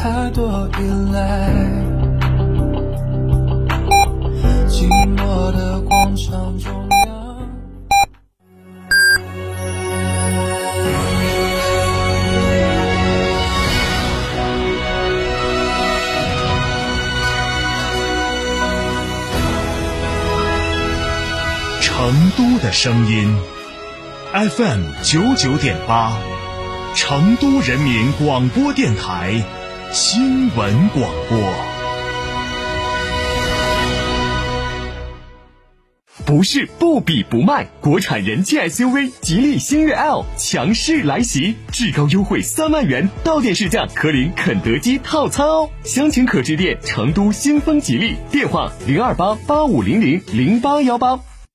太多依赖，寂寞的广场中央。成都的声音，FM 九九点八，成都人民广播电台新闻广播。不是不比不卖，国产人气 SUV 吉利星越 L 强势来袭，至高优惠三万元，到店试驾可领肯德基套餐哦。详情可致电成都新风吉利，电话零二八八五零零零八幺八。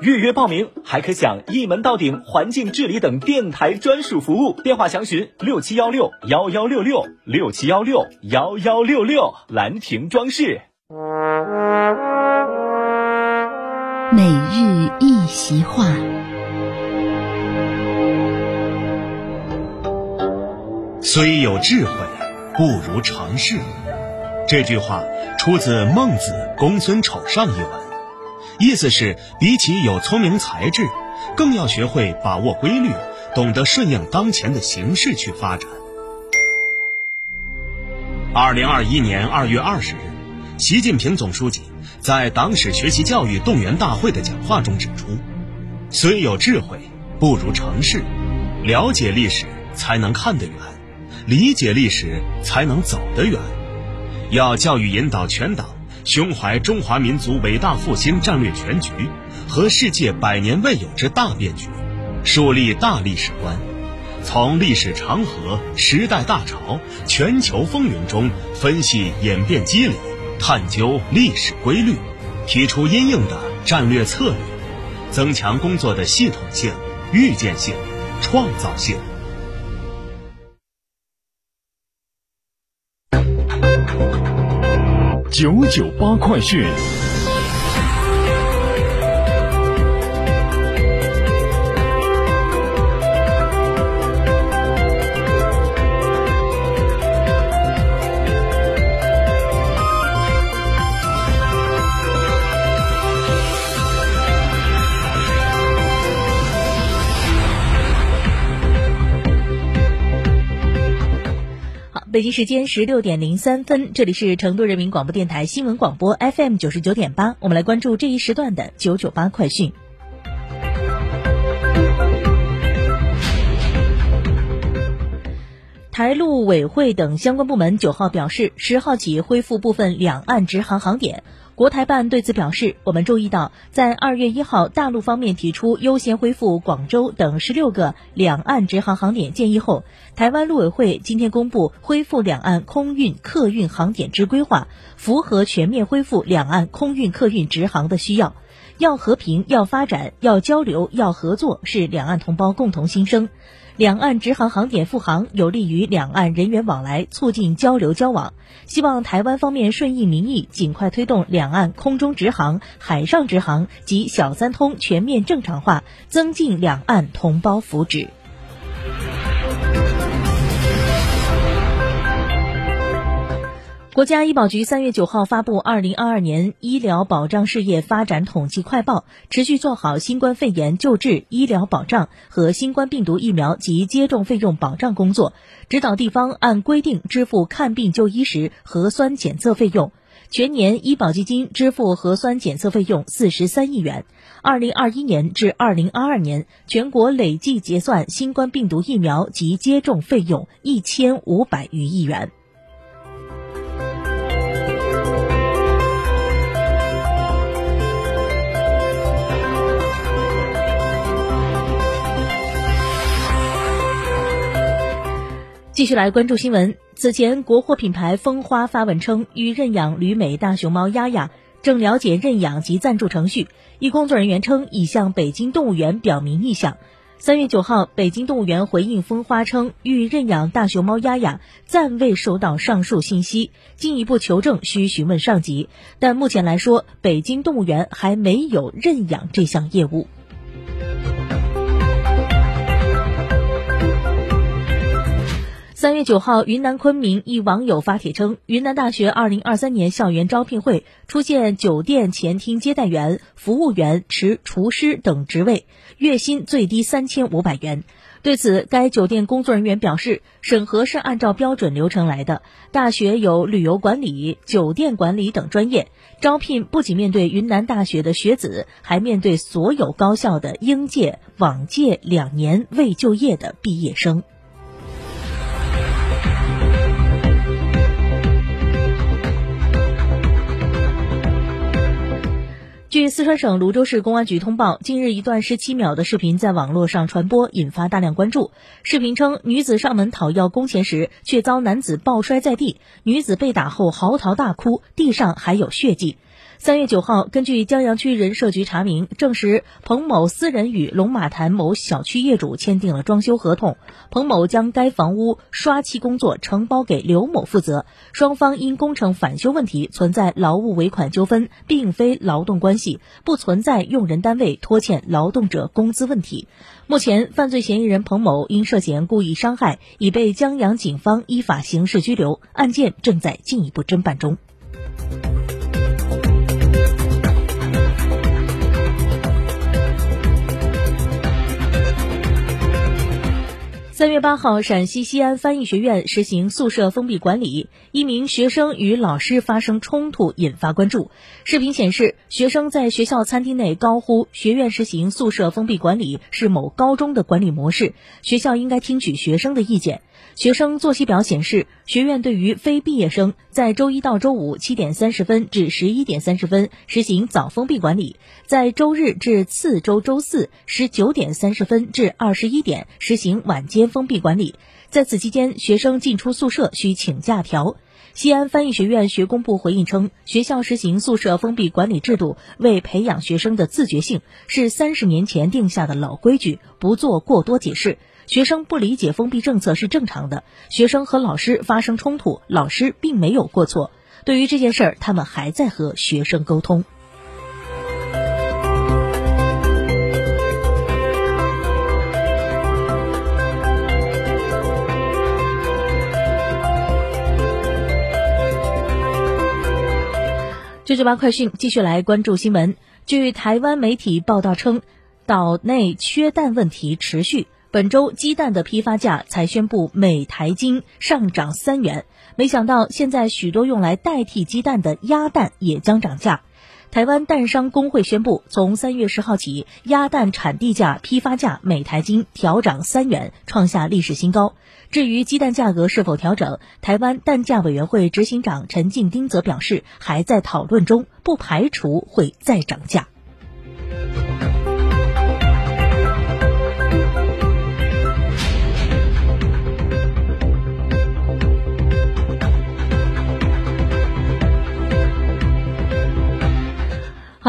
预约报名还可享一门到顶环境治理等电台专属服务。电话详询六七幺六幺幺六六六七幺六幺幺六六。兰亭装饰。每日一席话。虽有智慧，不如尝试。这句话出自《孟子·公孙丑上》一文，意思是比起有聪明才智，更要学会把握规律，懂得顺应当前的形势去发展。二零二一年二月二十日，习近平总书记在党史学习教育动员大会的讲话中指出：“虽有智慧，不如成事。了解历史，才能看得远；理解历史，才能走得远。要教育引导全党胸怀中华民族伟大复兴战略全局和世界百年未有之大变局，树立大历史观。”从历史长河、时代大潮、全球风云中分析演变机理，探究历史规律，提出因应的战略策略，增强工作的系统性、预见性、创造性。九九八快讯。北京时间十六点零三分，这里是成都人民广播电台新闻广播 FM 九十九点八，我们来关注这一时段的九九八快讯。台陆委会等相关部门九号表示，十号起恢复部分两岸直航航点。国台办对此表示，我们注意到，在二月一号大陆方面提出优先恢复广州等十六个两岸直航航点建议后，台湾陆委会今天公布恢复两岸空运客运航点之规划，符合全面恢复两岸空运客运直航的需要。要和平，要发展，要交流，要合作，是两岸同胞共同心声。两岸直航航点复航，有利于两岸人员往来，促进交流交往。希望台湾方面顺应民意，尽快推动两岸空中直航、海上直航及小三通全面正常化，增进两岸同胞福祉。国家医保局三月九号发布《二零二二年医疗保障事业发展统计快报》，持续做好新冠肺炎救治、医疗保障和新冠病毒疫苗及接种费用保障工作，指导地方按规定支付看病就医时核酸检测费用。全年医保基金支付核酸检测费用四十三亿元。二零二一年至二零二二年，全国累计结算新冠病毒疫苗及接种费用一千五百余亿元。继续来关注新闻。此前，国货品牌蜂花发文称，与认养旅美大熊猫丫丫正了解认养及赞助程序。一工作人员称，已向北京动物园表明意向。三月九号，北京动物园回应蜂花称欲认养大熊猫丫丫，暂未收到上述信息，进一步求证需询问上级。但目前来说，北京动物园还没有认养这项业务。三月九号，云南昆明一网友发帖称，云南大学二零二三年校园招聘会出现酒店前厅接待员、服务员、持厨师等职位，月薪最低三千五百元。对此，该酒店工作人员表示，审核是按照标准流程来的。大学有旅游管理、酒店管理等专业，招聘不仅面对云南大学的学子，还面对所有高校的应届、往届两年未就业的毕业生。据四川省泸州市公安局通报，近日一段十七秒的视频在网络上传播，引发大量关注。视频称，女子上门讨要工钱时，却遭男子抱摔在地，女子被打后嚎啕大哭，地上还有血迹。三月九号，根据江阳区人社局查明，证实彭某私人与龙马潭某小区业主签订了装修合同，彭某将该房屋刷漆工作承包给刘某负责，双方因工程返修问题存在劳务尾款纠纷，并非劳动关系，不存在用人单位拖欠劳动者工资问题。目前，犯罪嫌疑人彭某因涉嫌故意伤害，已被江阳警方依法刑事拘留，案件正在进一步侦办中。三月八号，陕西西安翻译学院实行宿舍封闭管理，一名学生与老师发生冲突，引发关注。视频显示，学生在学校餐厅内高呼“学院实行宿舍封闭管理是某高中的管理模式，学校应该听取学生的意见”。学生作息表显示，学院对于非毕业生在周一到周五七点三十分至十一点三十分实行早封闭管理，在周日至次周周四十九点三十分至二十一点实行晚间封闭管理。在此期间，学生进出宿舍需请假条。西安翻译学院学工部回应称，学校实行宿舍封闭管理制度，为培养学生的自觉性，是三十年前定下的老规矩，不做过多解释。学生不理解封闭政策是正常的，学生和老师发生冲突，老师并没有过错。对于这件事儿，他们还在和学生沟通。九九八快讯，继续来关注新闻。据台湾媒体报道称，岛内缺氮问题持续。本周鸡蛋的批发价才宣布每台斤上涨三元，没想到现在许多用来代替鸡蛋的鸭蛋也将涨价。台湾蛋商工会宣布，从三月十号起，鸭蛋产地价批发价每台斤调涨三元，创下历史新高。至于鸡蛋价格是否调整，台湾蛋价委员会执行长陈静丁则表示，还在讨论中，不排除会再涨价。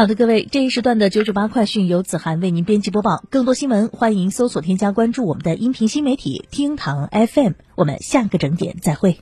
好的，各位，这一时段的九九八快讯由子涵为您编辑播报。更多新闻，欢迎搜索添加关注我们的音频新媒体厅堂 FM。我们下个整点再会。